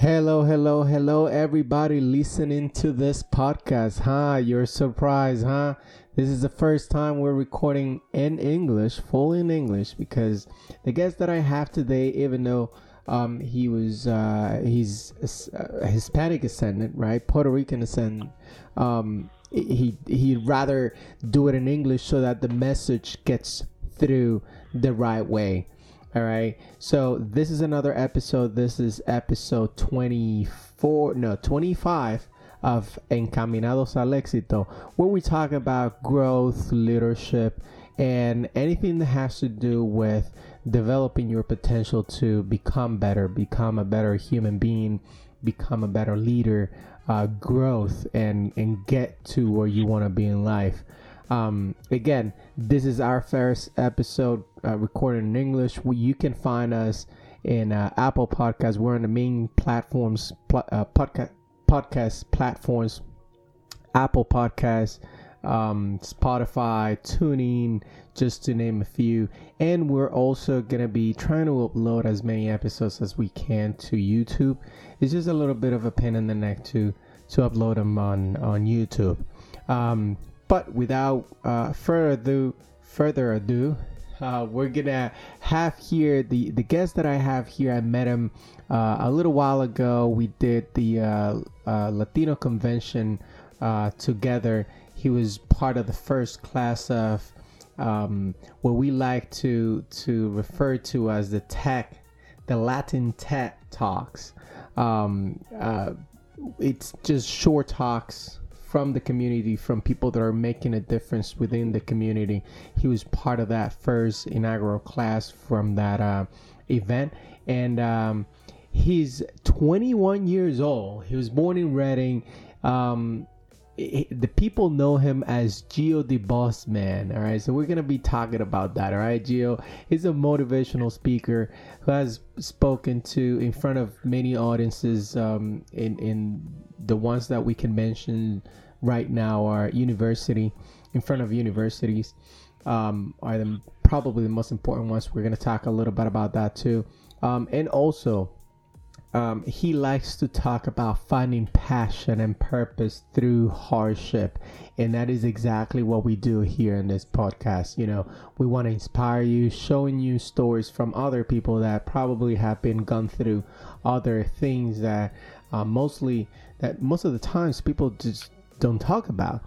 Hello, hello, hello, everybody listening to this podcast. Huh? You're surprised, huh? This is the first time we're recording in English, fully in English, because the guest that I have today, even though um, he was uh, he's a Hispanic ascendant, right? Puerto Rican ascendant. Um, he he'd rather do it in English so that the message gets through the right way. All right. So this is another episode. This is episode 24, no, 25 of Encaminados al Éxito, where we talk about growth, leadership, and anything that has to do with developing your potential to become better, become a better human being, become a better leader, uh, growth, and, and get to where you want to be in life. Um, again, this is our first episode uh, recorded in English. We, you can find us in uh, Apple Podcasts. We're on the main platforms, pl- uh, podcast podcast platforms, Apple Podcasts, um, Spotify, TuneIn, just to name a few. And we're also gonna be trying to upload as many episodes as we can to YouTube. It's just a little bit of a pain in the neck to to upload them on on YouTube. Um, but without uh, further ado, further ado, uh, we're gonna have here the the guest that I have here. I met him uh, a little while ago. We did the uh, uh, Latino convention uh, together. He was part of the first class of um, what we like to to refer to as the tech, the Latin tech talks. Um, it's just short talks from the community, from people that are making a difference within the community. He was part of that first inaugural class from that uh, event, and um, he's 21 years old. He was born in Reading. Um, the people know him as Gio the Boss Man. All right, so we're gonna be talking about that. All right, Gio. He's a motivational speaker who has spoken to in front of many audiences. Um, in in the ones that we can mention right now are university, in front of universities, um, are the probably the most important ones. We're gonna talk a little bit about that too, um, and also um, he likes to talk about finding passion and purpose through hardship. And that is exactly what we do here in this podcast. You know, we want to inspire you, showing you stories from other people that probably have been gone through other things that uh, mostly, that most of the times people just don't talk about.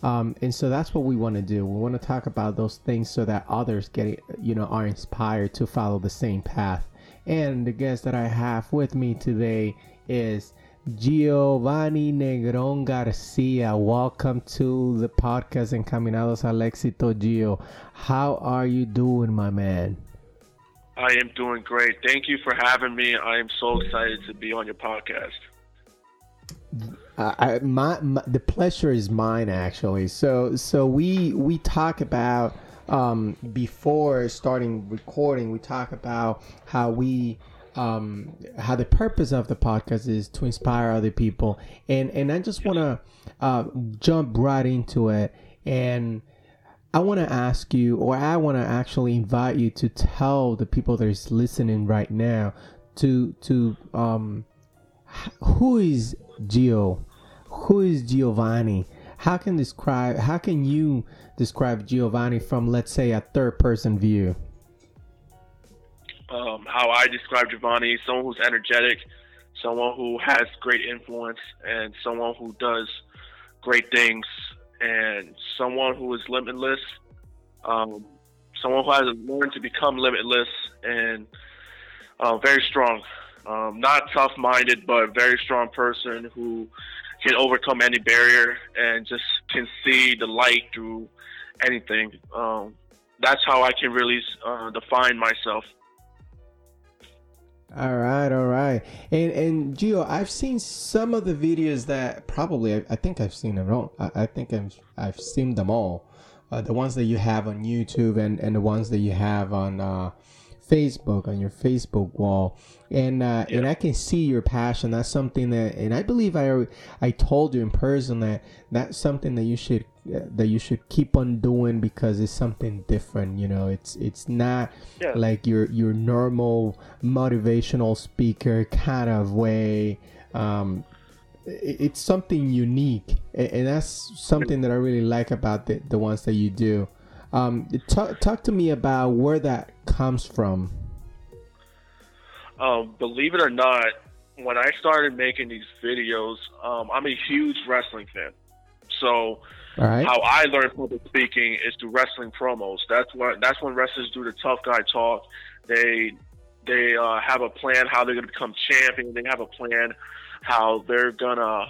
Um, and so that's what we want to do. We want to talk about those things so that others get, you know, are inspired to follow the same path. And the guest that I have with me today is Giovanni Negron Garcia. Welcome to the podcast Encaminados al Éxito, Gio. How are you doing, my man? I am doing great. Thank you for having me. I am so excited to be on your podcast. Uh, I, my, my, the pleasure is mine actually. So so we we talk about um, before starting recording, we talk about how we um, how the purpose of the podcast is to inspire other people, and and I just want to uh, jump right into it, and I want to ask you, or I want to actually invite you to tell the people that is listening right now to to um, who is Gio, who is Giovanni? How can describe how can you describe Giovanni from let's say a third person view? Um, how I describe Giovanni, someone who's energetic, someone who has great influence, and someone who does great things, and someone who is limitless, um, someone who has learned to become limitless, and uh, very strong. Um, not tough minded, but very strong person who can overcome any barrier and just can see the light through anything. Um, that's how I can really uh, define myself. All right, all right. And and Gio, I've seen some of the videos that probably I, I think I've seen them all. I, I think I've I've seen them all. Uh, the ones that you have on YouTube and and the ones that you have on uh, Facebook on your Facebook wall, and uh, yeah. and I can see your passion. That's something that, and I believe I I told you in person that that's something that you should that you should keep on doing because it's something different. You know, it's it's not yeah. like your your normal motivational speaker kind of way. Um, it's something unique, and that's something that I really like about the the ones that you do. Um, talk talk to me about where that comes from. Um, believe it or not, when I started making these videos, um, I'm a huge wrestling fan. So right. how I learned public speaking is through wrestling promos. That's what that's when wrestlers do the tough guy talk. They they uh, have a plan how they're going to become champion. They have a plan how they're gonna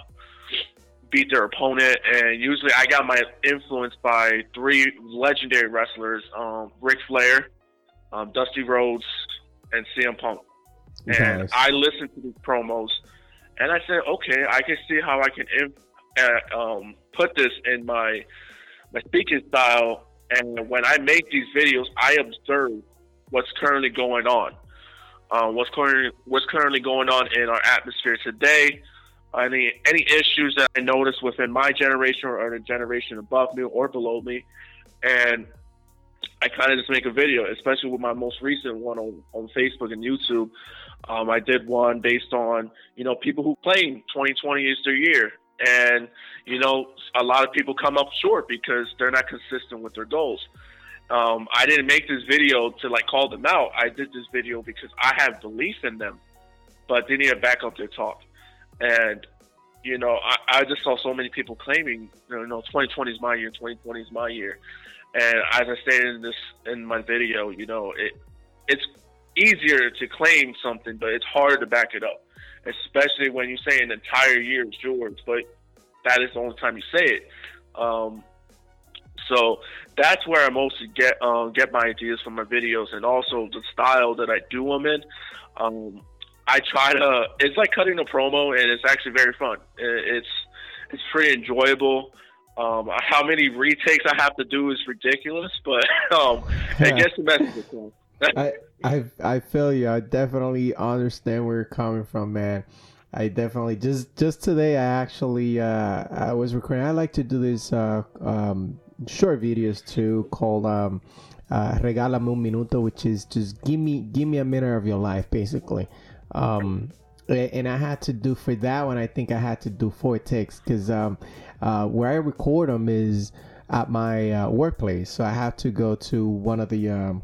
beat their opponent. And usually, I got my influence by three legendary wrestlers: um, Ric Flair, um, Dusty Rhodes, and CM Punk. Nice. And I listened to these promos, and I said, okay, I can see how I can uh, um, put this in my my speaking style. And when I make these videos, I observe what's currently going on, uh, what's currently what's currently going on in our atmosphere today. Any any issues that I notice within my generation or in the generation above me or below me, and I kind of just make a video, especially with my most recent one on, on Facebook and YouTube. Um, I did one based on, you know, people who claim 2020 is their year. And, you know, a lot of people come up short because they're not consistent with their goals. Um, I didn't make this video to like call them out. I did this video because I have belief in them, but they need to back up their talk. And, you know, I, I just saw so many people claiming, you know, 2020 is my year, 2020 is my year. And as I stated in this in my video, you know, it it's easier to claim something, but it's hard to back it up, especially when you say an entire year is yours, but that is the only time you say it. Um, so that's where I mostly get um, get my ideas from my videos, and also the style that I do them in. Um, I try to. It's like cutting a promo, and it's actually very fun. It's it's pretty enjoyable. Um, how many retakes I have to do is ridiculous, but um, it gets the message across. I, I I feel you. I definitely understand where you're coming from, man. I definitely just just today I actually uh, I was recording. I like to do these uh, um, short videos too, called um, uh, "Regálame un minuto," which is just give me give me a minute of your life, basically. Um, and I had to do for that one. I think I had to do four takes because um, uh, where I record them is at my uh, workplace, so I have to go to one of the um,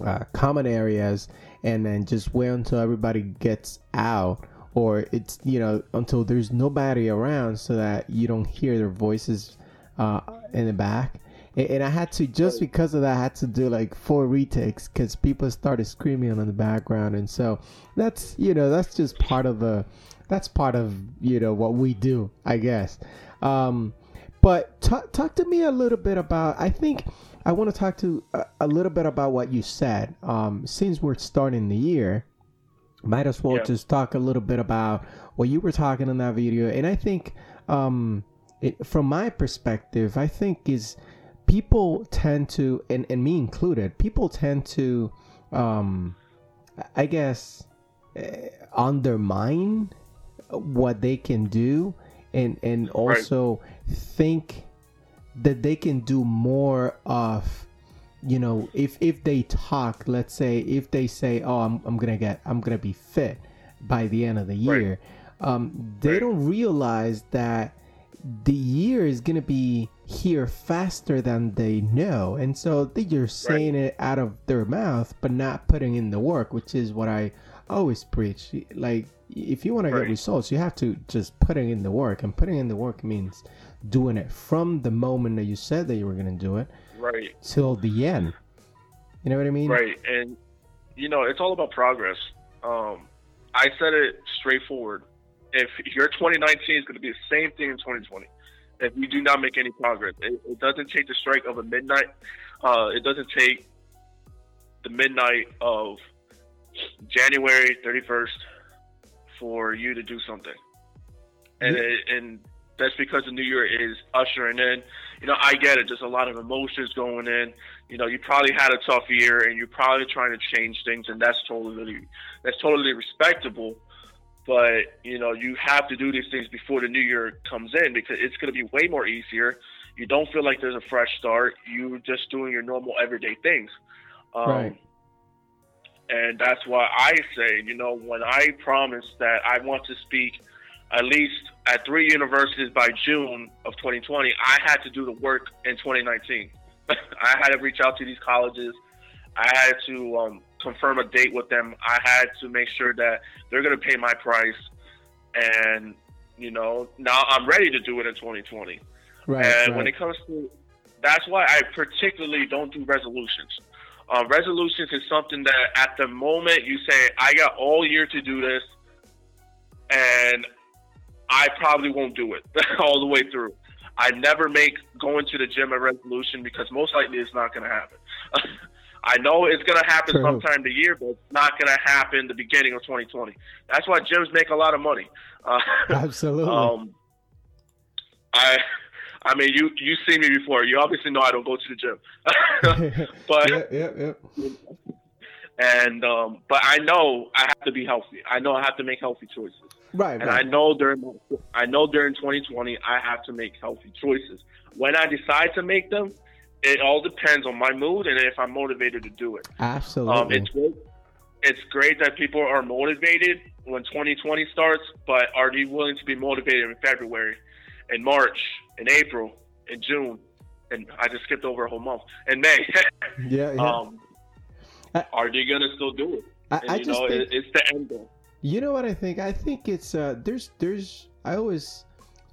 uh, common areas and then just wait until everybody gets out, or it's you know until there's nobody around, so that you don't hear their voices uh, in the back and I had to just because of that I had to do like four retakes because people started screaming in the background, and so that's you know that's just part of the that's part of you know what we do, I guess. Um, but talk talk to me a little bit about. I think I want to talk to a, a, little bit about what you said. Um, since we're starting the year, might as well yeah. just talk a little bit about what you were talking in that video, and I think. Um, it, from my perspective, I think is people tend to, and, and me included, people tend to, um, I guess, uh, undermine what they can do and and also right. think that they can do more of you know if if they talk let's say if they say oh i'm, I'm gonna get i'm gonna be fit by the end of the year right. um, they right. don't realize that the year is gonna be here faster than they know. And so they're just saying right. it out of their mouth but not putting in the work which is what i always preach. Like if you want right. to get results you have to just putting in the work and putting in the work means doing it from the moment that you said that you were going to do it right. till the end. You know what i mean? Right and you know it's all about progress. Um i said it straightforward. If your 2019 is going to be the same thing in 2020, if we do not make any progress, it, it doesn't take the strike of a midnight. Uh, it doesn't take the midnight of January 31st for you to do something. And it, and that's because the new year is ushering in. You know, I get it. There's a lot of emotions going in. You know, you probably had a tough year, and you're probably trying to change things, and that's totally that's totally respectable. But you know, you have to do these things before the new year comes in because it's going to be way more easier. You don't feel like there's a fresh start. You're just doing your normal everyday things. Um, Right. And that's why I say, you know, when I promised that I want to speak at least at three universities by June of 2020, I had to do the work in 2019. I had to reach out to these colleges. I had to um, confirm a date with them. I had to make sure that they're going to pay my price. And, you know, now I'm ready to do it in 2020. Right. and right. when it comes to, that's why I particularly don't do resolutions. Uh, resolutions is something that at the moment you say, I got all year to do this, and I probably won't do it all the way through. I never make going to the gym a resolution because most likely it's not going to happen. I know it's going to happen True. sometime the year, but it's not going to happen the beginning of 2020. That's why gyms make a lot of money. Uh, Absolutely. um, I, I mean, you you see me before. You obviously know I don't go to the gym, but yep, yep, yep. and um, but I know I have to be healthy. I know I have to make healthy choices, Right, and I know during I know during 2020 I have to make healthy choices. When I decide to make them, it all depends on my mood and if I'm motivated to do it. Absolutely. Um, it's great. It's great that people are motivated when 2020 starts, but are they willing to be motivated in February, in March, in April, in June, and I just skipped over a whole month, in May? yeah, yeah. um, I- are they gonna still do it? I, And, I you just know, think it, it's the end goal. You know what I think? I think it's uh there's there's I always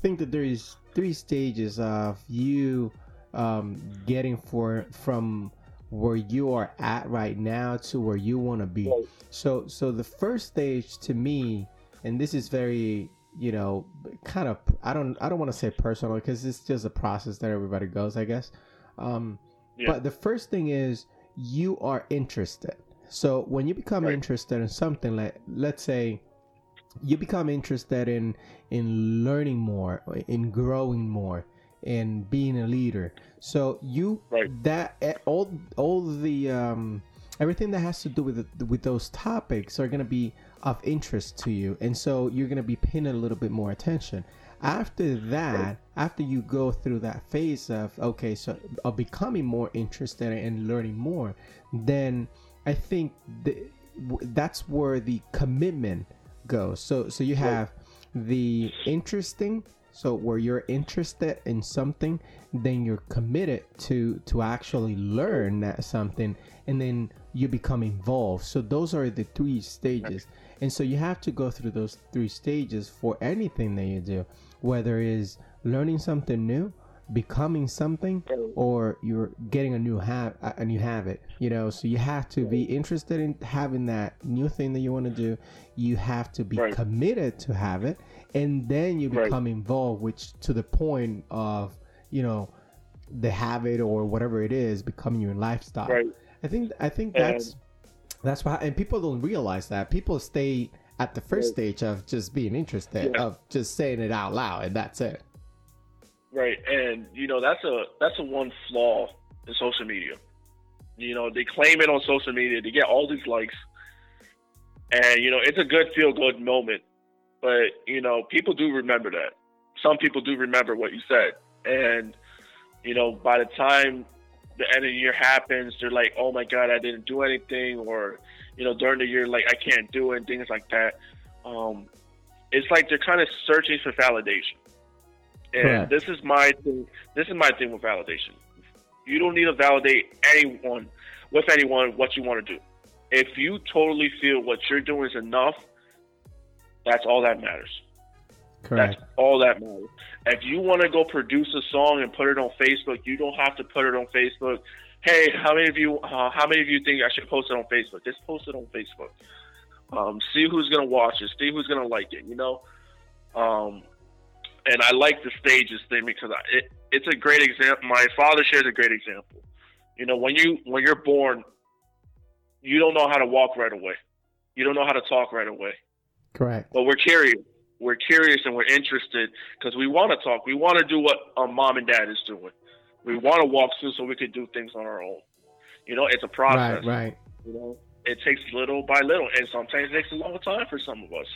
think that there is three stages of you um getting for from where you are at right now to where you want to be. So so the first stage to me and this is very you know kind of I don't I don't want to say personal because it's just a process that everybody goes I guess. Um Yeah. but the first thing is you are interested. So when you become Right. interested in something, like let's say you become interested in in learning more, in growing more, in being a leader. So you Right. that eh, all all the um, everything that has to do with the, with those topics are gonna be of interest to you, and so you're gonna be paying a little bit more attention. After that, after you go through that phase of okay, so of becoming more interested and learning more, then I think the, that's where the commitment goes. So so you have the interesting, so where you're interested in something, then you're committed to to actually learn that something, and then you become involved. So those are the three stages, and so you have to go through those three stages for anything that you do, whether it is learning something new, becoming something, or you're getting a new ha- a new habit. You know, so you have to be interested in having that new thing that you want to do. You have to be Right. committed to have it, and then you Right. become involved, which to the point of you know the habit or whatever it is becoming your lifestyle. Right. I think I think And- that's that's why, and people don't realize that. People stay at the first Right. stage of just being interested, Yeah. of just saying it out loud, and that's it. Right, and you know that's a that's a one flaw in social media. You know they claim it on social media, they get all these likes, and you know it's a good feel good moment. But you know people do remember that. Some people do remember what you said, and you know by the time the end of the year happens, they're like, "Oh my God, I didn't do anything," or you know during the year like I can't do it, and things like that. Um, it's like they're kind of searching for validation. And Correct. this is my thing. This is my thing with validation. You don't need to validate anyone with anyone what you want to do. If you totally feel what you're doing is enough, that's all that matters. Correct. That's all that matters. If you want to go produce a song and put it on Facebook, you don't have to put it on Facebook. Hey, how many of you? Uh, how many of you think I should post it on Facebook? Just post it on Facebook. Um, see who's gonna watch it. See who's gonna like it. You know, Um, and I like the stages thing because I, it, it's a great example. My father shares a great example. You know, when you when you're born, you don't know how to walk right away. You don't know how to talk right away. Correct. But we're curious. We're curious and we're interested because we want to talk. We want to do what our mom and dad is doing. We want to walk through so we could do things on our own. You know, it's a process. Right, right. You know, it takes little by little, and sometimes it takes a long time for some of us.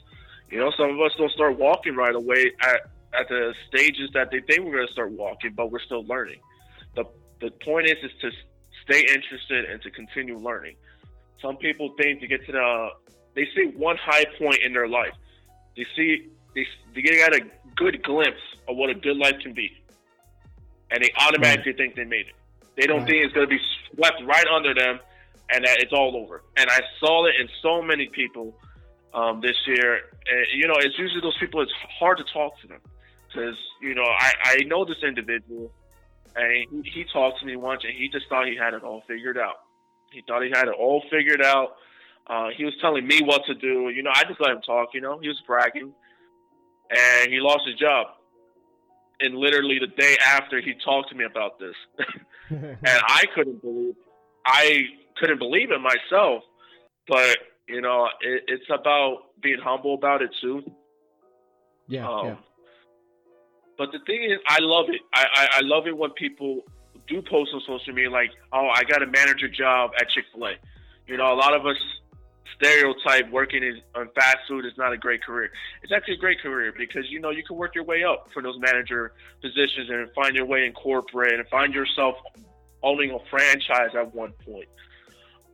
You know, some of us don't start walking right away at, at the stages that they think we're going to start walking, but we're still learning. The the point is is to stay interested and to continue learning. Some people think to get to the they see one high point in their life. They see they they get a good glimpse of what a good life can be, and they automatically right. think they made it. They don't right. think it's going to be swept right under them, and that it's all over. And I saw it in so many people um, this year. And, you know, it's usually those people. It's hard to talk to them because you know I I know this individual, and he, he talked to me once, and he just thought he had it all figured out. He thought he had it all figured out. Uh, he was telling me what to do. You know, I just let him talk. You know, he was bragging, and he lost his job. And literally the day after, he talked to me about this, and I couldn't believe. I couldn't believe it myself. But you know, it, it's about being humble about it too. Yeah, um, yeah. But the thing is, I love it. I, I, I love it when people do post on social media like, "Oh, I got a manager job at Chick Fil A." You know, a lot of us stereotype working in on fast food is not a great career. It's actually a great career because you know you can work your way up for those manager positions and find your way in corporate and find yourself owning a franchise at one point.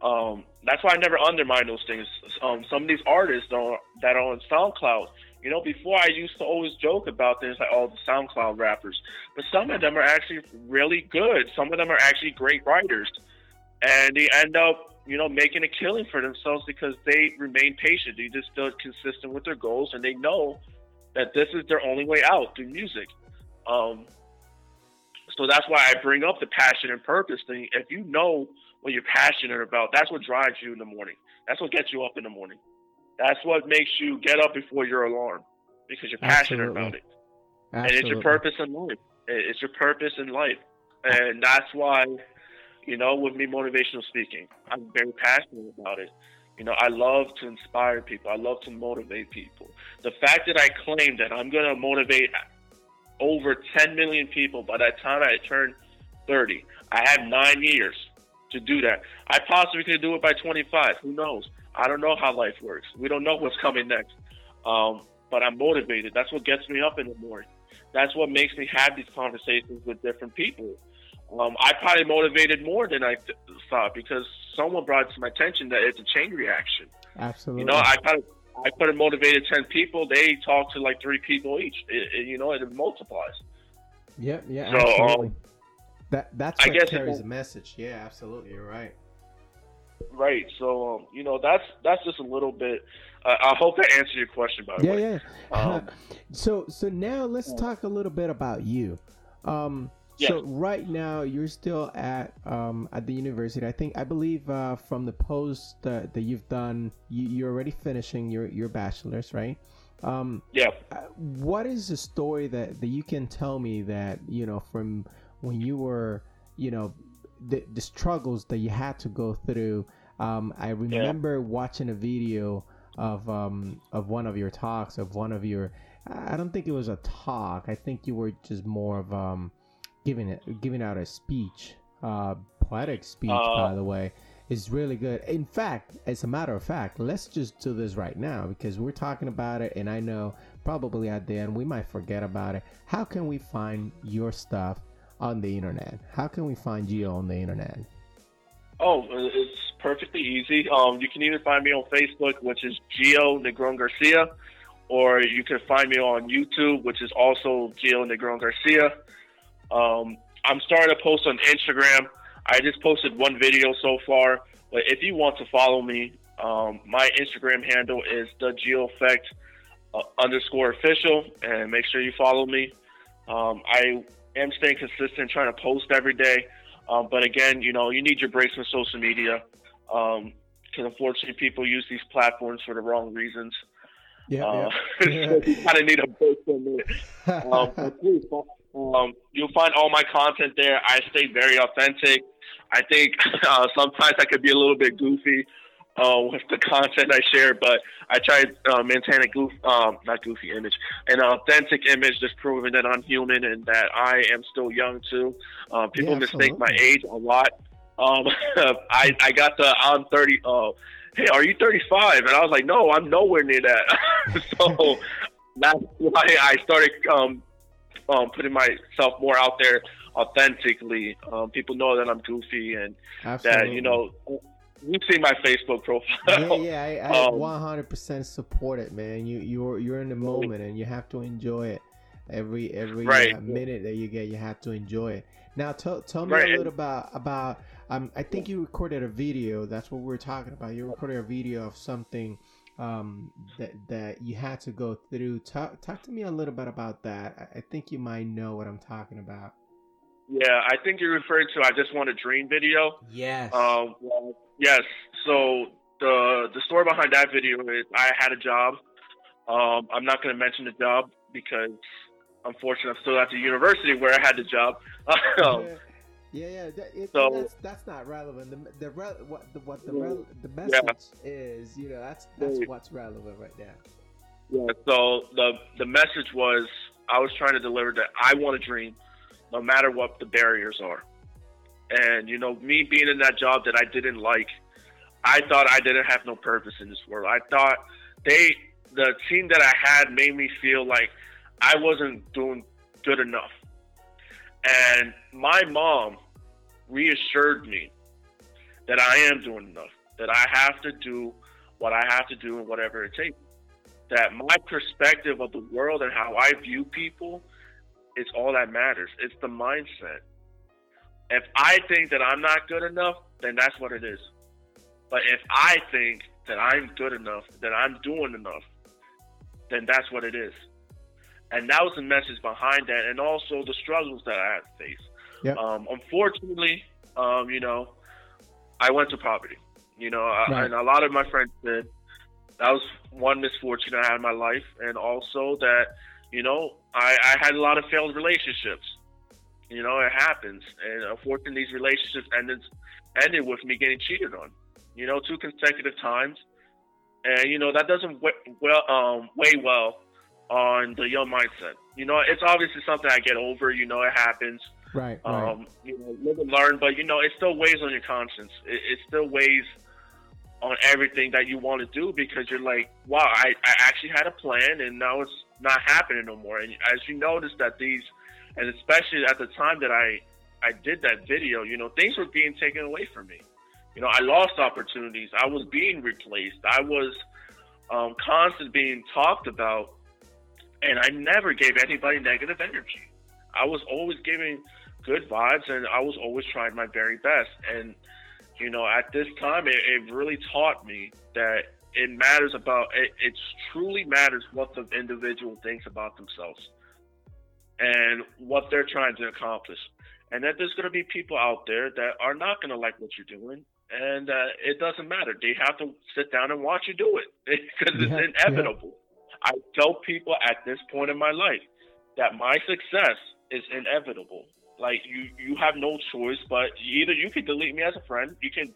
Um, that's why I never undermine those things. Um, some of these artists don't, that are on SoundCloud, you know, before I used to always joke about things like all oh, the SoundCloud rappers, but some of them are actually really good. Some of them are actually great writers, and they end up, you know, making a killing for themselves because they remain patient. They just stay consistent with their goals, and they know that this is their only way out through music. Um, so that's why I bring up the passion and purpose thing. If you know what you're passionate about, that's what drives you in the morning. That's what gets you up in the morning. That's what makes you get up before your alarm because you're passionate Absolutely. about it. Absolutely. And it's your purpose in life. It's your purpose in life. And that's why, you know, with me motivational speaking, I'm very passionate about it. You know, I love to inspire people. I love to motivate people. The fact that I claim that I'm going to motivate over 10 million people by that time I turn 30, I have nine years to do that. I possibly could do it by 25. Who knows? I don't know how life works. We don't know what's coming next. Um, but I'm motivated. That's what gets me up in the morning. That's what makes me have these conversations with different people. Um, I probably motivated more than I th- thought because someone brought to my attention that it's a chain reaction. Absolutely. You know, I kind of I could have motivated ten people. They talk to like three people each. It, it, you know, it multiplies. Yep. Yeah. So, absolutely. Um, that that's what I guess carries a message. Yeah, absolutely. You're right. Right. So um, you know that's that's just a little bit. Uh, I hope that answered your question. By the yeah, way. Yeah. Um, so so now let's talk a little bit about you. Um, yes. So right now you're still at um, at the university. I think I believe uh, from the post uh, that you've done, you, you're already finishing your your bachelor's, right? Um, yeah. Uh, what is the story that that you can tell me that you know from when you were, you know, the, the struggles that you had to go through. Um, I remember yeah. watching a video of um, of one of your talks, of one of your. I don't think it was a talk. I think you were just more of um, giving it, giving out a speech, uh, poetic speech, uh, by the way. Is really good. In fact, as a matter of fact, let's just do this right now because we're talking about it, and I know probably at the end we might forget about it. How can we find your stuff on the internet? How can we find Gio on the internet? Oh, it's perfectly easy. Um, you can either find me on Facebook, which is Gio Negron Garcia, or you can find me on YouTube, which is also Gio Negron Garcia. Um, I'm starting to post on Instagram. I just posted one video so far, but if you want to follow me, um, my Instagram handle is the Gio Effect uh, underscore official, and make sure you follow me. Um, I am staying consistent, trying to post every day. Um, but again, you know, you need your breaks from social media because um, unfortunately people use these platforms for the wrong reasons. Yeah, uh, yeah. so you kind of need a break from it. Um, please, um, you'll find all my content there. I stay very authentic. I think uh, sometimes I could be a little bit goofy uh, with the content I share, but I try to uh, maintain a goof, um, not goofy image, an authentic image that's proving that I'm human and that I am still young too. Uh, people Yeah, mistake my age a lot. Um, I I got the I'm 30. Uh, hey, are you 35? And I was like, no, I'm nowhere near that. so that's why I started um, um, putting myself more out there authentically. Um, people know that I'm goofy and Absolutely. that you know you've seen my Facebook profile. yeah, I, I Um, 100% support it, man. You you're you're in the moment and you have to enjoy it. Every every Right. uh, minute that you get, you have to enjoy it. Now, tell tell me Right. a little about about. Um, I think you recorded a video. That's what we're talking about. You recorded a video of something um, that that you had to go through. Talk talk to me a little bit about that. I, think you might know what I'm talking about. yeah, I think you're referring to I just want a dream video. Yes. Um, well, yes. So the the story behind that video is I had a job. Um, I'm not going to mention the job because unfortunately I'm still at the university where I had the job. Um, yeah, yeah. That, it, so- that's that's not relevant. The the re, what the what the Yeah. rel, the message is, you know, that's that's what's relevant right now. Yeah. So the the message was I was trying to deliver that I want to dream, no matter what the barriers are. And you know, me being in that job that I didn't like, I thought I didn't have no purpose in this world. I thought they the team that I had made me feel like I wasn't doing good enough. And my mom reassured me that I am doing enough, that I have to do what I have to do and whatever it takes that my perspective of the world and how I view people is all that matters. It's the mindset. If I think that I'm not good enough, then that's what it is. But if I think that I'm good enough, that I'm doing enough, then that's what it is. And that was the message behind that, and also the struggles that I had to face. Yep. Um, unfortunately, um, you know, I went to poverty. You know, I, Right. and a lot of my friends did that was one misfortune I had in my life, and also that you know I, I had a lot of failed relationships. You know, it happens, and unfortunately, these relationships ended ended with me getting cheated on. You know, two consecutive times, and you know that doesn't well um, weigh well on the young mindset. You know, it's obviously something I get over. You know, it happens. Right. Right. Um, you know, live and learn, but you know, it still weighs on your conscience. It, it still weighs on everything that you want to do because you're like, wow, I, I actually had a plan and now it's not happening no more. And as you notice that these, and especially at the time that I, I did that video, you know, things were being taken away from me. You know, I lost opportunities. I was being replaced. I was um, constantly being talked about, and I never gave anybody negative energy. I was always giving good vibes, and I was always trying my very best. And you know, at this time, it, it really taught me that it matters about it, it truly matters what the individual thinks about themselves and what they're trying to accomplish. And that there's going to be people out there that are not going to like what you're doing, and uh, it doesn't matter. They have to sit down and watch you do it because Yeah, it's inevitable. I tell people at this point in my life that my success is inevitable. Like you, you have no choice, but either you can delete me as a friend, you can,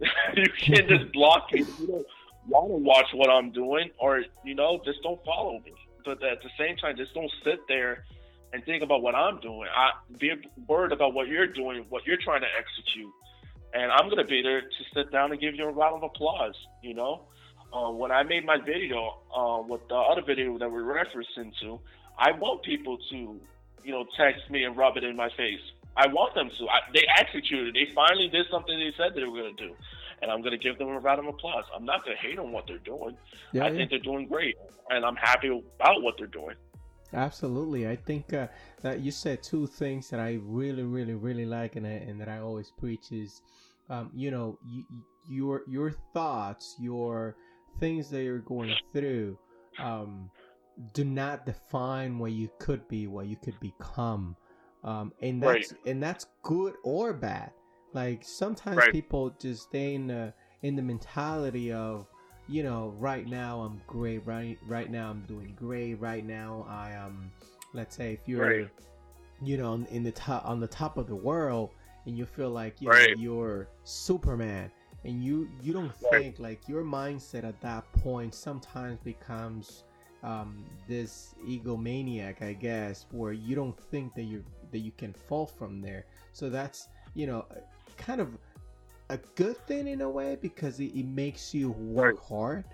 you can just block me you don't want to watch what I'm doing, or you know, just don't follow me. But at the same time, just don't sit there and think about what I'm doing. I be worried about what you're doing, what you're trying to execute, and I'm gonna be there to sit down and give you a round of applause. You know, uh, when I made my video uh, with the other video that we're referencing to, I want people to, you know, text me and rub it in my face. I want them to. I, they executed. They finally did something they said they were going to do, and I'm going to give them a round of applause. I'm not going to hate on what they're doing. yeah. I yeah. think they're doing great, and I'm happy about what they're doing. Absolutely. I think uh, that you said two things that I really, really, really like, and I, and that I always preach is, um, you know, y- your your thoughts, your things that you're going through, um, do not define what you could be, what you could become, um, and Right. that's and that's good or bad. Like sometimes Right. people just stay in the in the mentality of you know, right now I'm great. Right, right now I'm doing great. Right now I am. Let's say if you're, Right. you know, in the top on the top of the world, and you feel like you Right. know, you're Superman, and you you don't think like your mindset at that point sometimes becomes um, this egomaniac, I guess, where you don't think that you that you can fall from there. So that's you know kind of a good thing in a way because it, it makes you work Right. hard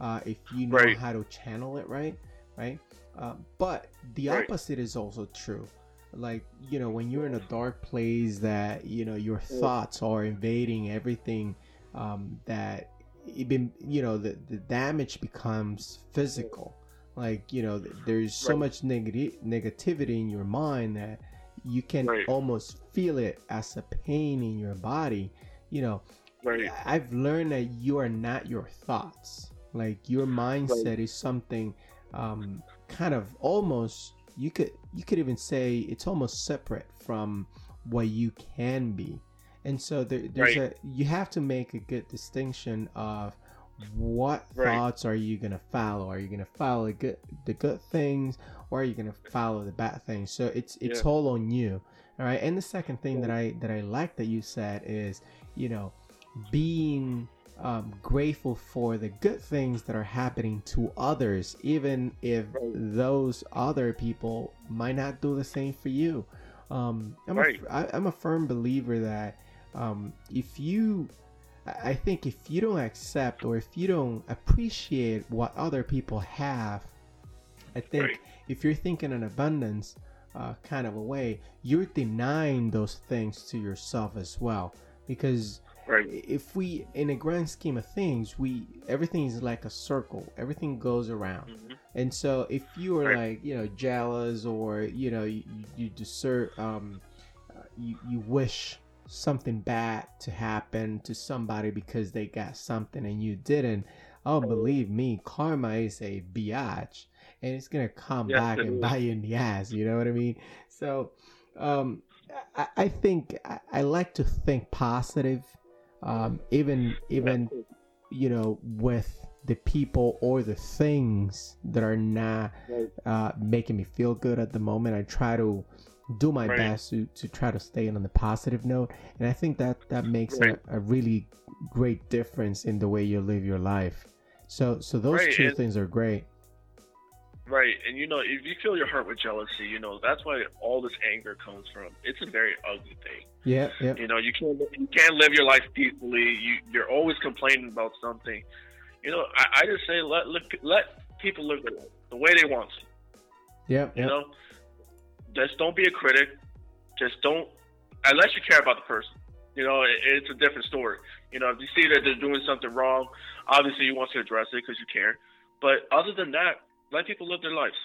uh, if you know Right. how to channel it right, right. Uh, but the Right. opposite is also true. Like you know when you're in a dark place that you know your thoughts are invading everything um, that it been you know the, the damage becomes physical like you know there's so Right. much negati- negativity in your mind that you can Right. almost feel it as a pain in your body you know Right. i've learned that you are not your thoughts like your mindset is something um, kind of almost you could you could even say it's almost separate from what you can be and so there, there's Right. a you have to make a good distinction of what Right. thoughts are you gonna follow are you gonna follow the good the good things or are you gonna follow the bad things so it's it's Yeah. all on you all right and the second thing that i that i like that you said is you know being um, grateful for the good things that are happening to others, even if Right. those other people might not do the same for you. Um, I'm, Right. a, I, I'm a firm believer that um, if you, I think if you don't accept or if you don't appreciate what other people have, I think Right. if you're thinking in abundance uh, kind of a way, you're denying those things to yourself as well. Because Right. if we in a grand scheme of things we everything is like a circle everything goes around Mhm. and so if you are Right. like you know jealous or you know you, you deserve um uh, you, you wish something bad to happen to somebody because they got something and you didn't oh believe me karma is a biatch and it's gonna come Yes, back and bite you in the ass you know what i mean? So um I, I think I, I like to think positive, um, even even you know with the people or the things that are not uh, making me feel good at the moment. I try to do my Right. best to, to try to stay on the positive note, and I think that that makes Right. a, a really great difference in the way you live your life. So so those Right, two and- things are great. Right, and you know, if you fill your heart with jealousy, you know that's why all this anger comes from. It's a very ugly thing. Yeah, yeah, You know, you can't you can't live your life peacefully. You you're always complaining about something. You know, I, I just say let, let let people live their life the way they want to. yeah, You know, just don't be a critic. Just don't unless you care about the person. You know, it, it's a different story. You know, if you see that they're doing something wrong, obviously you want to address it because you care. But other than that, let people live their lives.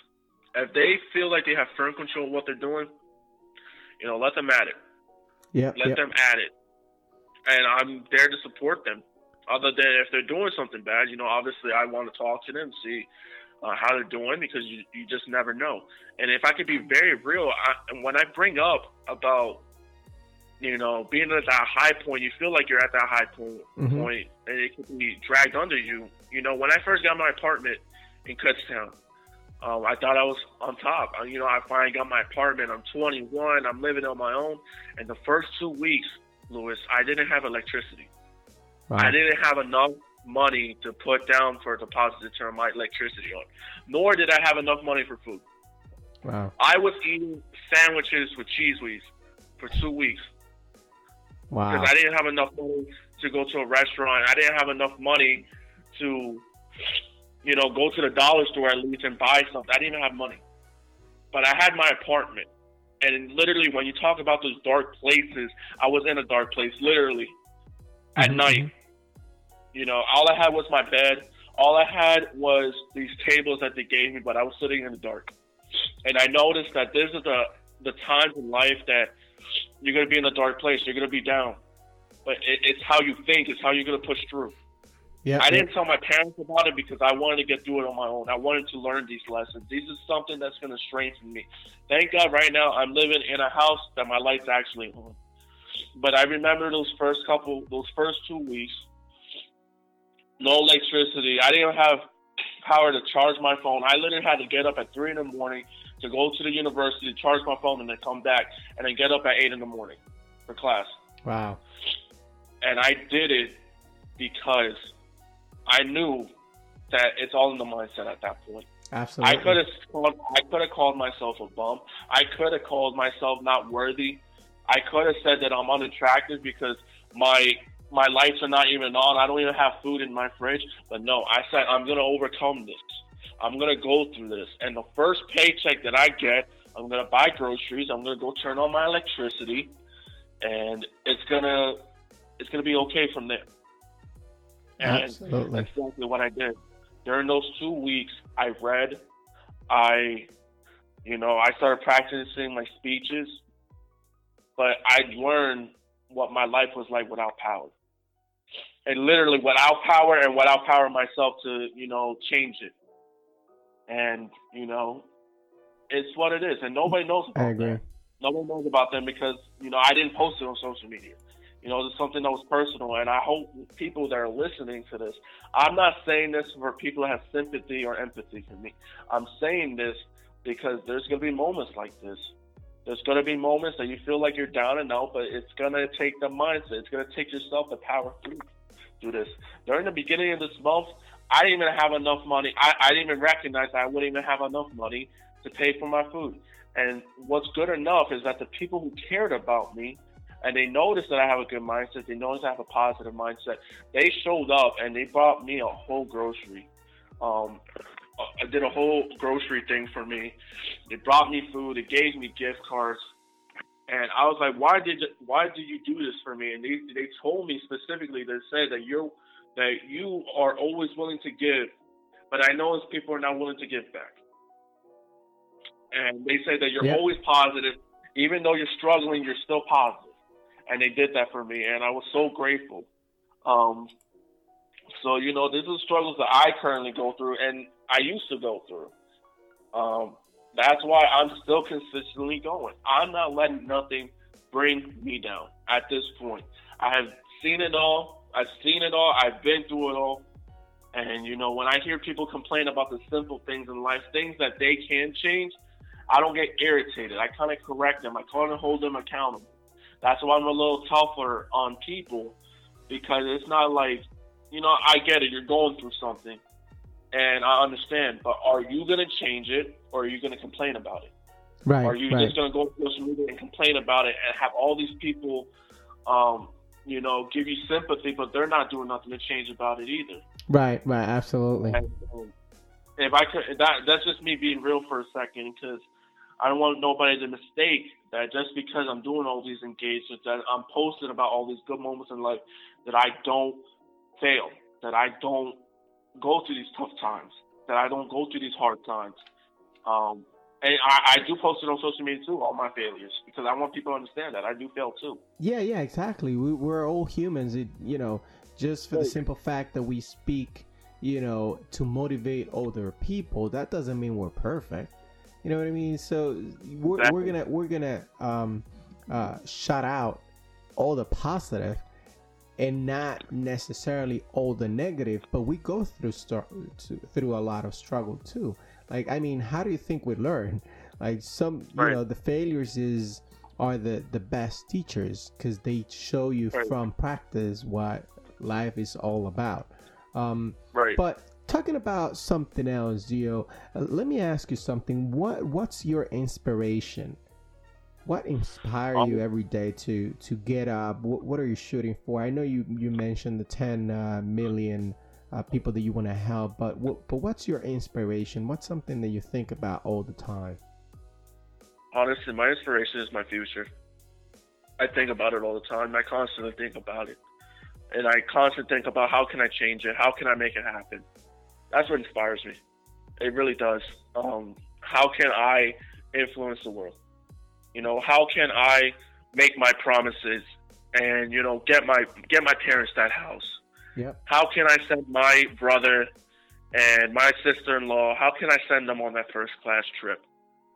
If they feel like they have firm control of what they're doing, you know, let them at it. yeah, Let them at it. And I'm there to support them. Other than if they're doing something bad, you know, obviously I want to talk to them, see uh, how they're doing because you, you just never know. And if I could be very real, I, when I bring up about, you know, being at that high point, you feel like you're at that high point, Mhm. point and it could be dragged under you. You know, when I first got my apartment in Kutztown, um, I thought I was on top. Uh, You know, I finally got my apartment. I'm 21. I'm living on my own. And the first two weeks, Louis, I didn't have electricity. Wow. I didn't have enough money to put down for a deposit to turn my electricity on. Nor did I have enough money for food. Wow. I was eating sandwiches with Cheez Whiz for two weeks Wow. because I didn't have enough money to go to a restaurant. I didn't have enough money to, you know, go to the dollar store at least and buy something. I didn't even have money, but I had my apartment. And literally, when you talk about those dark places, I was in a dark place, literally, at Mhm, night. You know, all I had was my bed. All I had was these tables that they gave me, but I was sitting in the dark. And I noticed that this is the the times in life that you're gonna be in a dark place. You're gonna be down, but it, it's how you think. It's how you're gonna push through. Yeah. I didn't tell my parents about it because I wanted to get through it on my own. I wanted to learn these lessons. These is something that's gonna strengthen me. Thank God, right now I'm living in a house that my lights actually on. But I remember those first couple, those first two weeks. No electricity. I didn't have power to charge my phone. I literally had to get up at three in the morning to go to the university, to charge my phone, and then come back, and then get up at eight in the morning for class. Wow. And I did it because I knew that it's all in the mindset at that point. Absolutely. I could have called, I could have called myself a bum. I could have called myself not worthy. I could have said that I'm unattractive because my my lights are not even on. I don't even have food in my fridge. But no, I said I'm gonna overcome this. I'm gonna go through this. And the first paycheck that I get, I'm gonna buy groceries. I'm gonna go turn on my electricity, and it's gonna it's gonna be okay from there. And Absolutely. that's exactly what I did. During those two weeks, I read, I, you know, I started practicing my speeches, but I learned what my life was like without power. And literally without power and without power myself to, you know, change it. And, you know, it's what it is. And nobody knows about I agree. that. Nobody knows about them because, you know, I didn't post it on social media. You know, it's something that was personal. And I hope people that are listening to this, I'm not saying this for people that have sympathy or empathy for me. I'm saying this because there's going to be moments like this. There's going to be moments that you feel like you're down and out, but it's going to take the mindset. It's going to take yourself to power through through this. During the beginning of this month, I didn't even have enough money. I, I didn't even recognize I wouldn't even have enough money to pay for my food. And what's good enough is that the people who cared about me and they noticed that I have a good mindset, they noticed I have a positive mindset, they showed up and they brought me a whole grocery. Um, I did a whole grocery thing for me. They brought me food. They gave me gift cards, and I was like, "Why did why did you do this for me?" And they they told me specifically. They said that you're that you are always willing to give, but I know as people are not willing to give back. And they said that you're Yeah. always positive, even though you're struggling, you're still positive. And they did that for me, and I was so grateful. Um, so you know, these are struggles that I currently go through, and I used to go through. Um, that's why I'm still consistently going. I'm not letting nothing bring me down at this point. I have seen it all. I've seen it all. I've been through it all. And you know, when I hear people complain about the simple things in life, things that they can change, I don't get irritated. I kind of correct them. I kind of hold them accountable. That's why I'm a little tougher on people because it's not like, you know, I get it. You're going through something, and I understand. But are you gonna change it, or are you gonna complain about it? Right. Are you right. just gonna go to social media and complain about it and have all these people, um, you know, give you sympathy, but they're not doing nothing to change about it either? Right. Right. Absolutely. And, um, if I could, that that's just me being real for a second because I don't want nobody to mistake that just because I'm doing all these engagements, that I'm posting about all these good moments in life, that I don't fail, that I don't go through these tough times, that I don't go through these hard times. Um, and I, I do post it on social media too, all my failures, because I want people to understand that I do fail too. Yeah, yeah, exactly. We, we're all humans. It, you know, just for the simple fact that we speak, you know, to motivate other people, that doesn't mean we're perfect. You know what I mean? So we're, we're gonna we're gonna um, uh, shout out all the positive and not necessarily all the negative, but we go through to, through a lot of struggle too. Like, I mean, how do you think we learn? Like some, you Right. know, the failures is are the the best teachers because they show you Right. from practice what life is all about. Um, Right. but talking about something else, Gio, uh, let me ask you something. What what's your inspiration? What inspire Um, you every day to to get up? What, what are you shooting for? I know you you mentioned the 10 uh, million uh, people that you want to help, but what, but what's your inspiration? What's something that you think about all the time? honestly, my inspiration is my future. I think about it all the time. I constantly think about it. And I constantly think about how can I change it? How can I make it happen? That's what inspires me. It really does. Um, how can I influence the world? You know, how can I make my promises and, you know, get my get my parents that house? Yeah. How can I send my brother and my sister-in-law, how can I send them on that first class trip?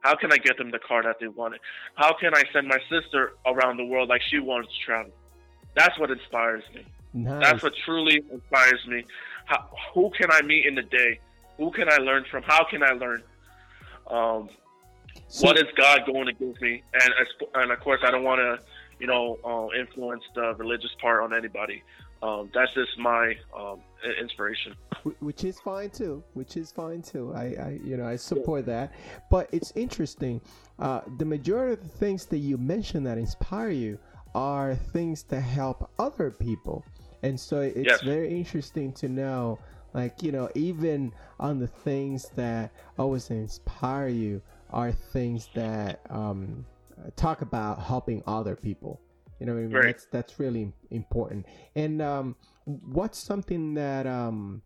How can I get them the car that they wanted? How can I send my sister around the world like she wants to travel? That's what inspires me. Nice. That's what truly inspires me. How, who can I meet in the day? Who can I learn from? How can I learn? Um, so, what is God going to give me? And and of course, I don't want to, you know, uh, influence the religious part on anybody. Um, that's just my um, inspiration. Which is fine too. Which is fine too. I, I you know, I support that. But it's interesting. Uh, the majority of the things that you mention that inspire you are things that help other people, and so it's yes. very interesting to know. Like you know, even on the things that always inspire you are things that um, talk about helping other people. You know, I mean? right. that's that's really important. And um, what's something that um,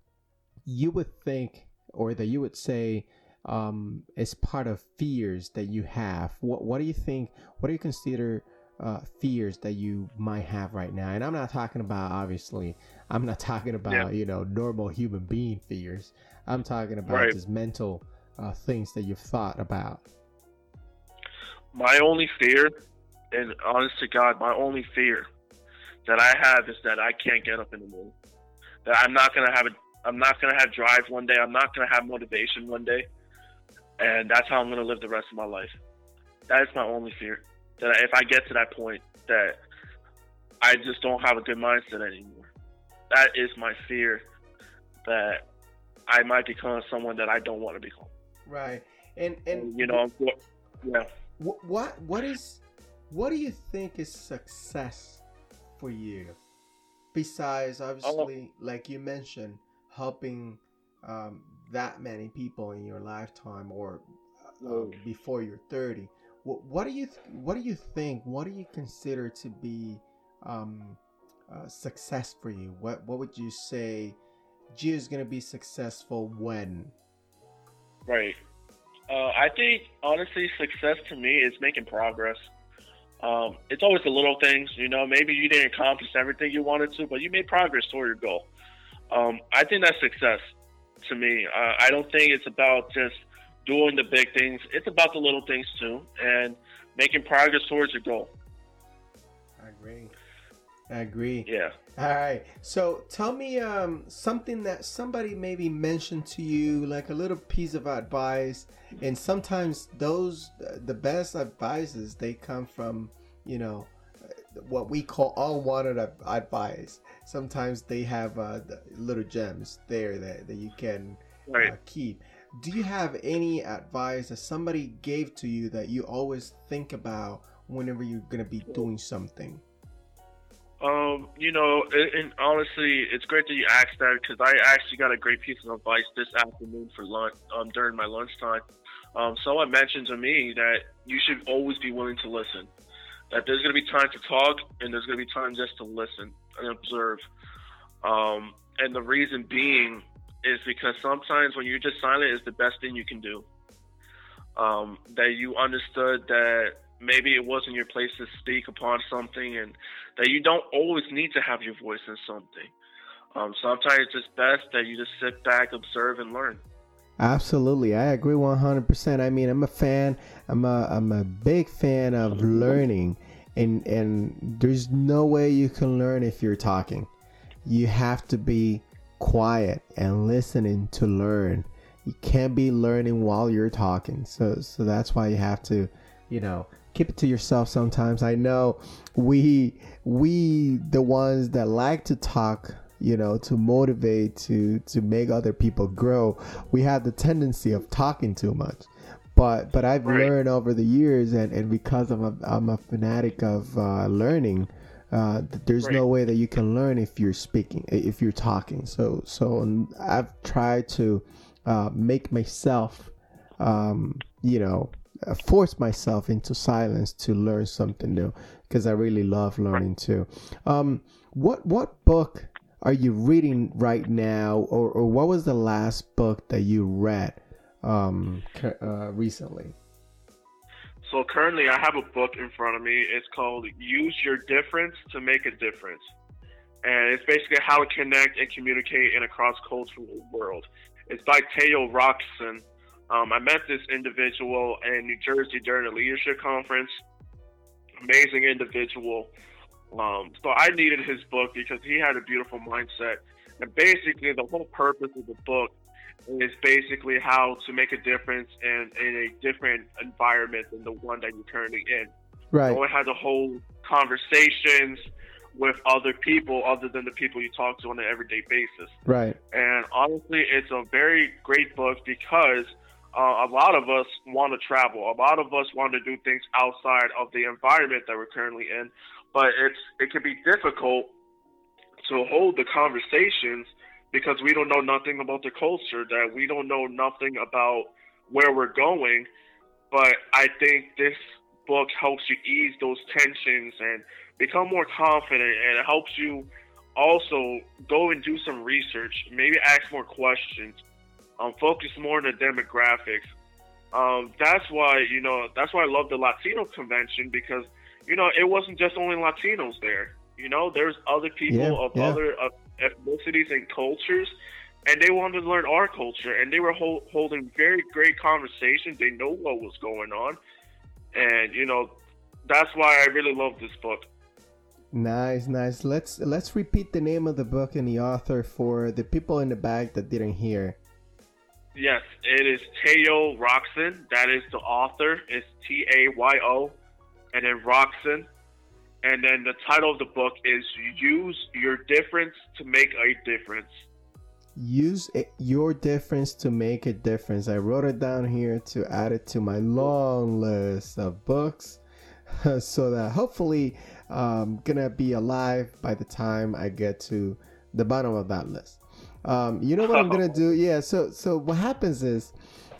you would think, or that you would say, um, is part of fears that you have? What What do you think? What do you consider uh, fears that you might have right now? And I'm not talking about obviously. I'm not talking about yeah. you know normal human being fears. I'm talking about right. just mental uh, things that you've thought about. My only fear and honest to God, my only fear that I have is that I can't get up in the morning. That I'm not gonna have a, I'm not gonna have drive one day. I'm not gonna have motivation one day, and that's how I'm gonna live the rest of my life. That is my only fear. That if I get to that point, that I just don't have a good mindset anymore. That is my fear. That I might become someone that I don't want to become. Right, and and, you know, yeah. What what is what do you think is success for you? Besides, obviously, like you mentioned, helping um, that many people in your lifetime or uh, before you're 30. What, what do you th- What do you think? What do you consider to be um, uh, success for you? What What would you say? Gio is going to be successful when? Right. Uh, I think honestly, success to me is making progress. Um, it's always the little things, you know. Maybe you didn't accomplish everything you wanted to, but you made progress toward your goal. Um, I think that's success to me. Uh, I don't think it's about just doing the big things. It's about the little things too, and making progress towards your goal. I agree. I agree. Yeah. All right. So tell me um, something that somebody maybe mentioned to you, like a little piece of advice. And sometimes those, the best advices, they come from, you know, what we call unwanted advice. Sometimes they have uh, little gems there that, that you can right. uh, keep. Do you have any advice that somebody gave to you that you always think about whenever you're going to be doing something? Um, you know, and, and honestly, it's great that you asked that because I actually got a great piece of advice this afternoon for lunch um, during my lunchtime. Um, someone mentioned to me that you should always be willing to listen. That there's going to be time to talk and there's going to be time just to listen and observe. Um, and the reason being is because sometimes when you're just silent is the best thing you can do. Um, that you understood that maybe it wasn't your place to speak upon something and that you don't always need to have your voice in something. Um, sometimes it's just best that you just sit back, observe, and learn. Absolutely, I agree 100%. I mean, I'm a fan. I'm a I'm a big fan of learning, and and there's no way you can learn if you're talking. You have to be quiet and listening to learn. You can't be learning while you're talking. So so that's why you have to, you know, keep it to yourself sometimes. I know we we the ones that like to talk you know to motivate to to make other people grow we have the tendency of talking too much but but i've right. learned over the years and and because i'm a, I'm a fanatic of uh, learning uh, there's right. no way that you can learn if you're speaking if you're talking so so i've tried to uh, make myself um, you know uh, force myself into silence to learn something new because I really love learning too. Um, what what book are you reading right now, or, or what was the last book that you read um, uh, recently? So currently, I have a book in front of me. It's called "Use Your Difference to Make a Difference," and it's basically how to connect and communicate in a cross-cultural world. It's by Tayo Rockson um, I met this individual in New Jersey during a leadership conference. Amazing individual. Um, so I needed his book because he had a beautiful mindset And basically, the whole purpose of the book is basically how to make a difference in, in a different environment than the one that you're currently in. Right. No one has to hold conversations with other people other than the people you talk to on an everyday basis. Right. And honestly, it's a very great book because uh, a lot of us want to travel. A lot of us want to do things outside of the environment that we're currently in, but it's it can be difficult to hold the conversations because we don't know nothing about the culture, that we don't know nothing about where we're going. But I think this book helps you ease those tensions and become more confident, and it helps you also go and do some research, maybe ask more questions, um, focus more on the demographics. Um, that's why you know that's why I love the Latino convention because you know it wasn't just only Latinos there. You know, there's other people Yeah, of yeah. other uh, ethnicities and cultures, and they wanted to learn our culture, and they were hol- holding very great conversations. They know what was going on, and you know that's why I really love this book. Nice, nice. Let's let's repeat the name of the book and the author for the people in the back that didn't hear. Yes, it is Tayo Rockson. That is the author. It's T A Y O, and then Rockson. And then the title of the book is Use Your Difference to Make a Difference. Use it, your difference to make a difference. I wrote it down here to add it to my long list of books so that hopefully I'm gonna be alive by the time I get to the bottom of that list. Um, you know what I'm gonna do? Yeah. So so what happens is,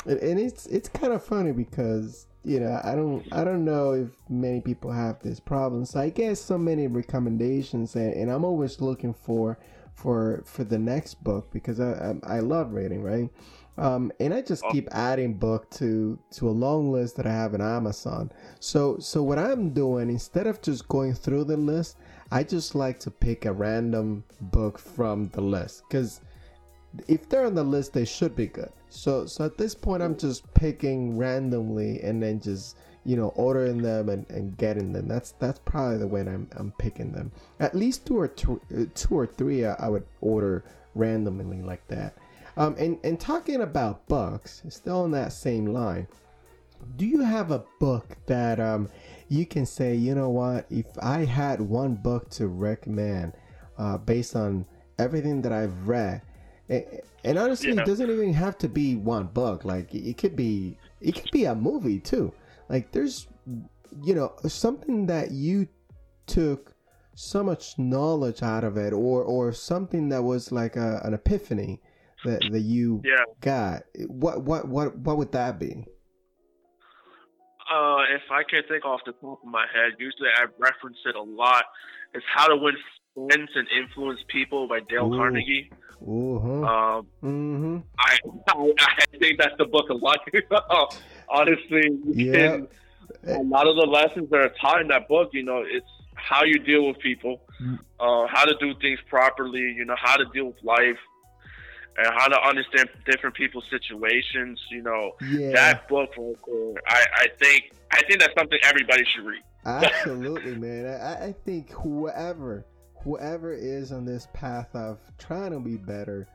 and it's it's kind of funny because you know I don't I don't know if many people have this problem. So I get so many recommendations, and, and I'm always looking for for for the next book because I I, I love reading, right? Um, and I just keep adding book to to a long list that I have on Amazon. So so what I'm doing instead of just going through the list, I just like to pick a random book from the list because if they're on the list, they should be good. So so at this point, I'm just picking randomly and then just you know ordering them and, and getting them. That's that's probably the way I'm I'm picking them. At least two or two, uh, two or three I, I would order randomly like that. Um, and and talking about books, still on that same line. Do you have a book that um you can say, you know what, if I had one book to recommend, uh, based on everything that I've read, and honestly, Yeah. it doesn't even have to be one book. Like it could be, it could be a movie too. Like there's, you know, something that you took so much knowledge out of it, or or something that was like a, an epiphany that that you Yeah. got. What what what what would that be? Uh, if I can think off the top of my head, usually I reference it a lot. It's How to Win Friends and Influence People by Dale Ooh. Carnegie. Uh huh. Um, mm-hmm. I, I I think that's the book of lot. Honestly, Yeah. can- a lot of the lessons that are taught in that book, you know, it's how you deal with people, Mm. uh, how to do things properly, you know, how to deal with life, and how to understand different people's situations. You know, Yeah. that book, I, I think I think that's something everybody should read. Absolutely, man. I, I think whoever whoever is on this path of trying to be better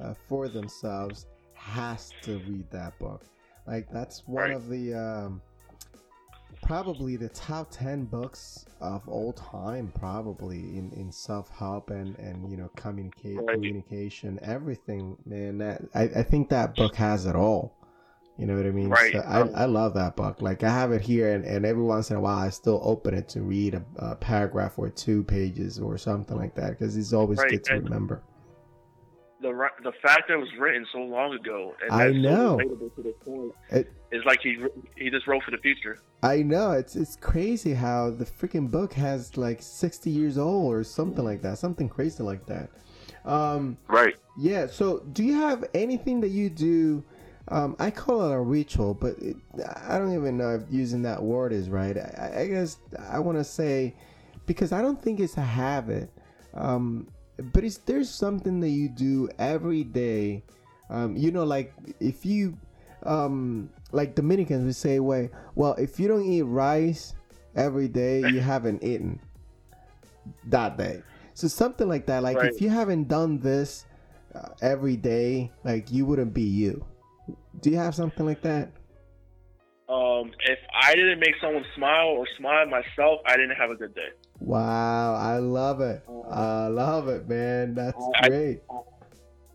uh, for themselves has to read that book. Like that's one Right. of the um, probably the top ten books of all time, probably in, in self help and and you know communicate Right. communication, everything. Man, that I, I think that book has it all. You know what I mean? Right. So I, Um, I love that book. Like I have it here, and, and every once in a while I still open it to read a, a paragraph or two pages or something like that because it's always Right, good to and- remember. The the fact that it was written so long ago and I know. so relatable to the point It- is like he he just wrote for the future. I know it's it's crazy how the freaking book has like sixty years old or something like that, something crazy like that. Um, Right. yeah. So, do you have anything that you do? Um, I call it a ritual, but it, I don't even know if using that word is right. I, I guess I want to say because I don't think it's a habit. Um, but is there's something that you do every day? Um, you know, like if you, um, like Dominicans would say, "Way well, if you don't eat rice every day, you haven't eaten that day." So something like that. Like Right. if you haven't done this uh, every day, like you wouldn't be you. Do you have something like that? Um, if I didn't make someone smile or smile myself, I didn't have a good day. Wow, I love it. I love it, man. That's I- great.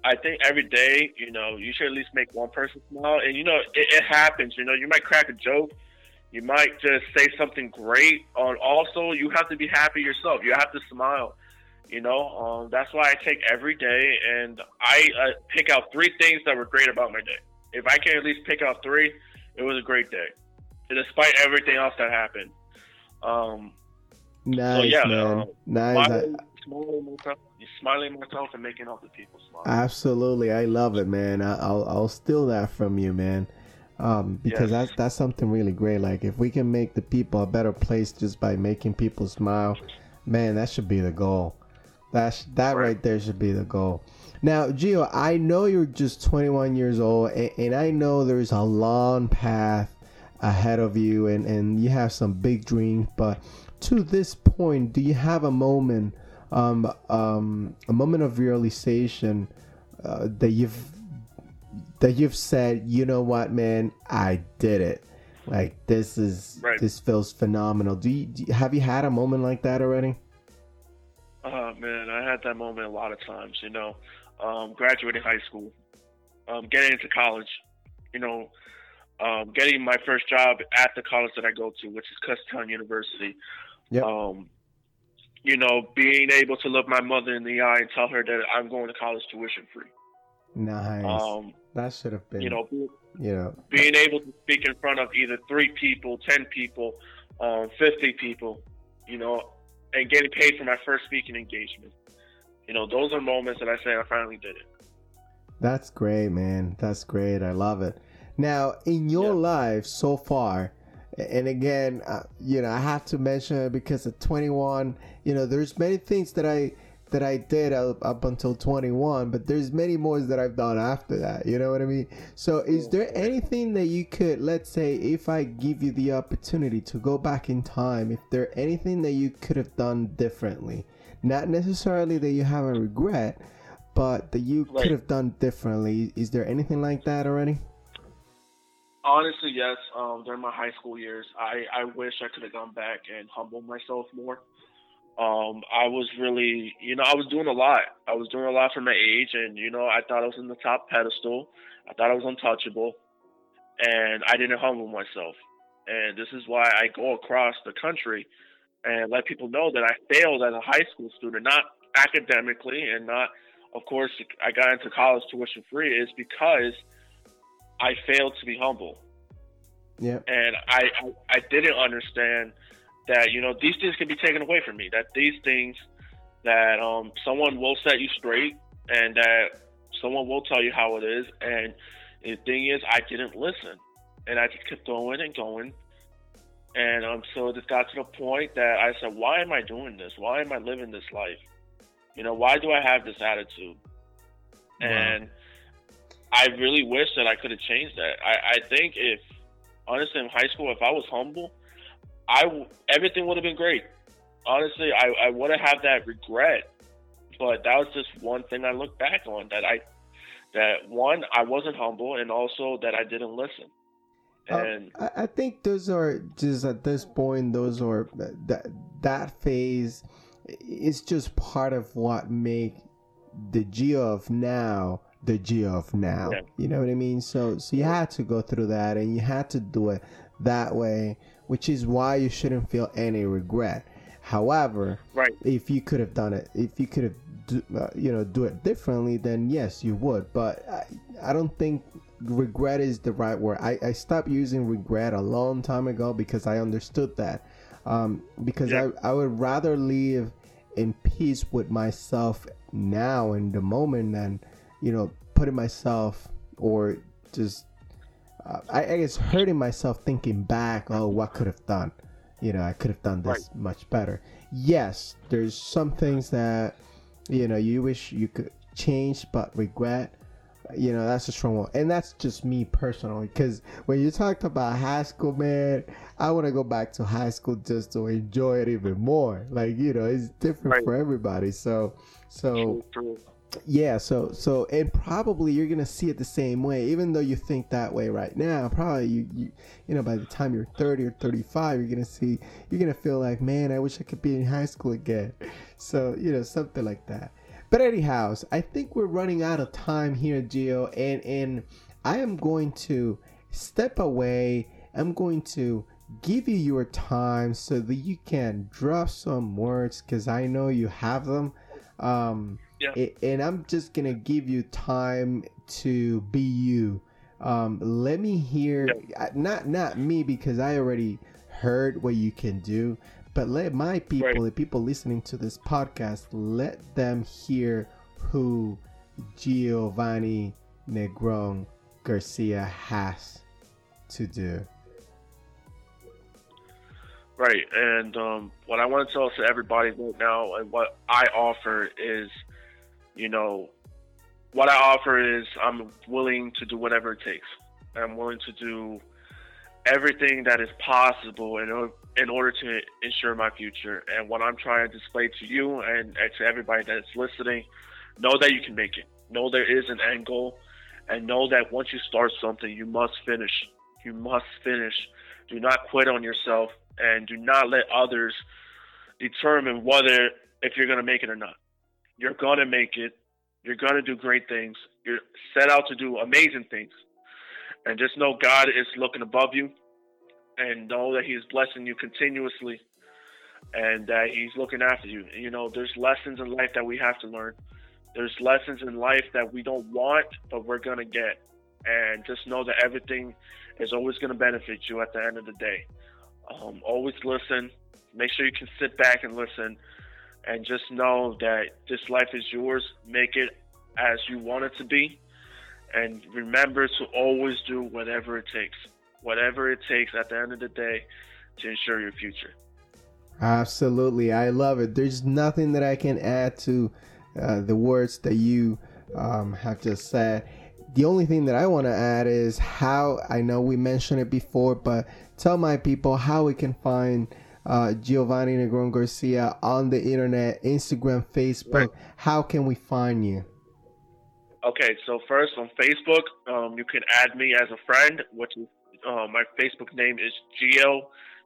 I think every day, you know, you should at least make one person smile. And you know, it, it happens. You know, you might crack a joke, you might just say something great. On also, you have to be happy yourself. You have to smile. You know, um, that's why I take every day and I uh, pick out three things that were great about my day. If I can at least pick out three, it was a great day, despite everything else that happened. Um, Nice, yeah, man. uh, nice. Smiling, smiling myself, smiling myself, and making other people smile. Absolutely, I love it, man. I, I'll I'll steal that from you, man. Um, because Yes. that's that's something really great. Like if we can make the people a better place just by making people smile, man, that should be the goal. That's that right, Right. there should be the goal. Now, Gio, I know you're just 21 years old, and, and I know there's a long path ahead of you, and and you have some big dreams. But to this point, do you have a moment, um, um, a moment of realization? uh, that you've that you've said, you know what, man, I did it. Like this is Right. this feels phenomenal. Do you, do you have you had a moment like that already? Oh man, I had that moment a lot of times. You know, um, graduating high school, um, getting into college. You know, um, getting my first job at the college that I go to, which is Kutztown University. Yep. Um, you know, being able to look my mother in the eye and tell her that I'm going to college tuition free. Nice. Um, that should have been. you know, You know. being able to speak in front of either three people, ten people, um, fifty people, you know, and getting paid for my first speaking engagement. You know, those are moments that I say I finally did it. That's great, man. That's great. I love it. Now, in your Yeah. life so far, and again, uh, you know, I have to mention it because at 21, you know, there's many things that I that I did up, up until 21, but there's many more that I've done after that. You know what I mean? So, is there anything that you could, let's say, if I give you the opportunity to go back in time, if there anything that you could have done differently, not necessarily that you have a regret, but that you Right. could have done differently. Is there anything like that already? Honestly, yes. Um, during my high school years, I, I wish I could have gone back and humbled myself more. Um, I was really, you know, I was doing a lot. I was doing a lot for my age, and you know, I thought I was in the top pedestal. I thought I was untouchable, and I didn't humble myself. And this is why I go across the country and let people know that I failed as a high school student, not academically, and not, of course, I got into college tuition free. Is because I failed to be humble Yeah. and I, I I didn't understand that you know these things can be taken away from me. That these things that um someone will set you straight, and that someone will tell you how it is. And the thing is, I didn't listen, and I just kept going and going. And um, so it just got to the point that I said, "Why am I doing this? Why am I living this life? You know, why do I have this attitude?" Wow. And I really wish that I could have changed that. I, I think if honestly in high school, if I was humble, I w- everything would have been great. Honestly, I, I wouldn't have that regret. But that was just one thing I look back on that I that one I wasn't humble and also that I didn't listen. Uh, And I, I think those are just at this point, those are that that phase is just part of what make the Gio of now the Gio of now. Yeah. You know what I mean? So so you had to go through that and you had to do it that way, which is why you shouldn't feel any regret. However, right, if you could have done it, if you could have, do, uh, you know, do it differently, then yes, you would. But I, I don't think regret is the right word. I, I stopped using regret a long time ago because I understood that. Um, because Yeah. I, I would rather live in peace with myself now in the moment than, you know, putting myself or just, uh, I, I guess, hurting myself thinking back, oh, what could have done? You know, I could have done this much better. Yes, there's some things that, you know, you wish you could change, but regret, you know, that's a strong one. And that's just me personally. Because when you talked about high school, man, I want to go back to high school just to enjoy it even more. Like, you know, it's different Right. for everybody. So, so yeah so so and probably you're gonna see it the same way even though you think that way right now probably you you, you know by the time you're 30 or 35 you're gonna see you're gonna feel like man i wish i could be in high school again so you know something like that but anyhow i think we're running out of time here gio and and i am going to step away i'm going to give you your time so that you can drop some words because i know you have them um Yeah. it, and I'm just gonna give you time to be you. Um, let me hear, uh, not not me because I already heard what you can do, but let my people, Right. the people listening to this podcast, let them hear who Giovanni Negron Garcia has to do. Right, and um, what I want to tell to everybody right now, and what I offer is, you know, what I offer is I'm willing to do whatever it takes. I'm willing to do everything that is possible in in order to ensure my future. And what I'm trying to display to you and, and to everybody that's listening, know that you can make it. Know there is an end goal, and know that once you start something, you must finish. You must finish. Do not quit on yourself and do not let others determine whether if you're going to make it or not. You're going to make it. You're going to do great things. You're set out to do amazing things. And just know God is looking above you and know that He is blessing you continuously and that He's looking after you. You know, there's lessons in life that we have to learn. There's lessons in life that we don't want, but we're going to get. And just know that everything is always going to benefit you at the end of the day. Um, always listen. Make sure you can sit back and listen, and just know that this life is yours. Make it as you want it to be, and remember to always do whatever it takes. Whatever it takes at the end of the day to ensure your future. Absolutely, I love it. There's nothing that I can add to uh, the words that you um, have just said. The only thing that I want to add is how I know we mentioned it before, but tell my people how we can find uh, Giovanni Negron Garcia on the internet, Instagram, Facebook. Right. How can we find you? Okay, so first on Facebook, um, you can add me as a friend, which is uh, my Facebook name is Gio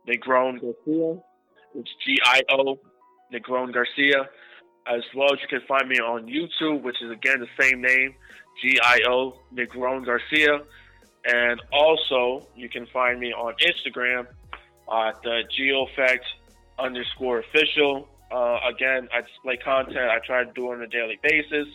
Negron Garcia. It's G I O Negron Garcia. As well as you can find me on YouTube, which is again the same name, G I O Negron Garcia. And also, you can find me on Instagram at the GeoFact underscore official. Uh, again, I display content. I try to do on a daily basis.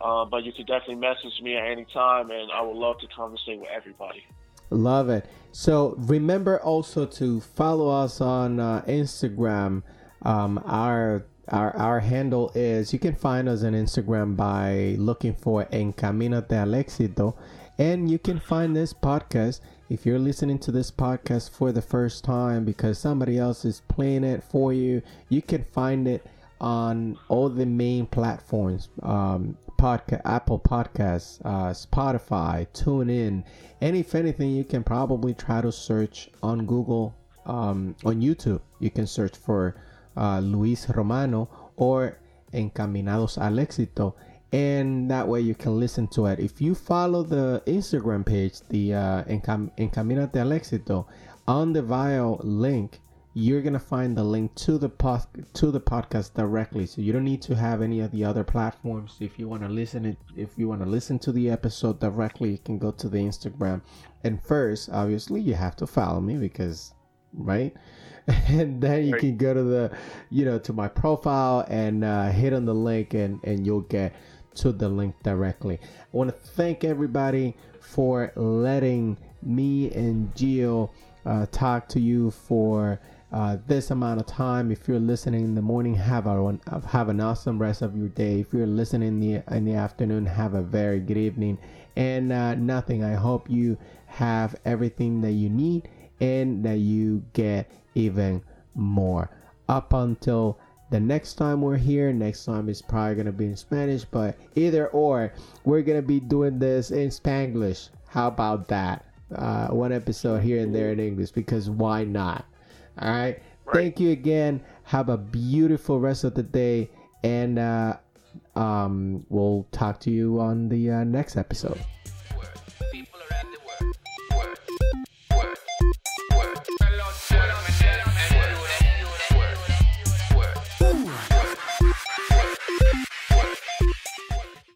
Uh, but you can definitely message me at any time, and I would love to conversate with everybody. Love it. So remember also to follow us on uh, Instagram. Um, our our our handle is you can find us on Instagram by looking for Encaminate al Éxito, and you can find this podcast if you're listening to this podcast for the first time because somebody else is playing it for you. You can find it on all the main platforms um, podcast apple podcasts uh, spotify TuneIn, and if anything you can probably try to search on google um, on youtube. You can search for uh, luis romano or encaminados al éxito and that way you can listen to it. If you follow the instagram page the uh, Encam- encaminate al éxito on the bio link you're gonna find the link to the pod to the podcast directly. So you don't need to have any of the other platforms. If you want to listen it if you want to listen to the episode directly you can go to the instagram. And first obviously you have to follow me because right? And then you Right. can go to the you know to my profile and uh, hit on the link and and you'll get to the link directly. I want to thank everybody for letting me and gio uh, talk to you for uh, this amount of time. If you're listening in the morning, have a have an awesome rest of your day. If you're listening in the in the afternoon, have a very good evening. And uh, nothing. I hope you have everything that you need and that you get even more. Up until the next time we're here, next time is probably gonna be in Spanish, but either or, we're gonna be doing this in Spanglish. How about that? Uh, one episode here and there in English because why not? All right. Right. Thank you again. Have a beautiful rest of the day. And uh, Um, we'll talk to you on the uh, next episode.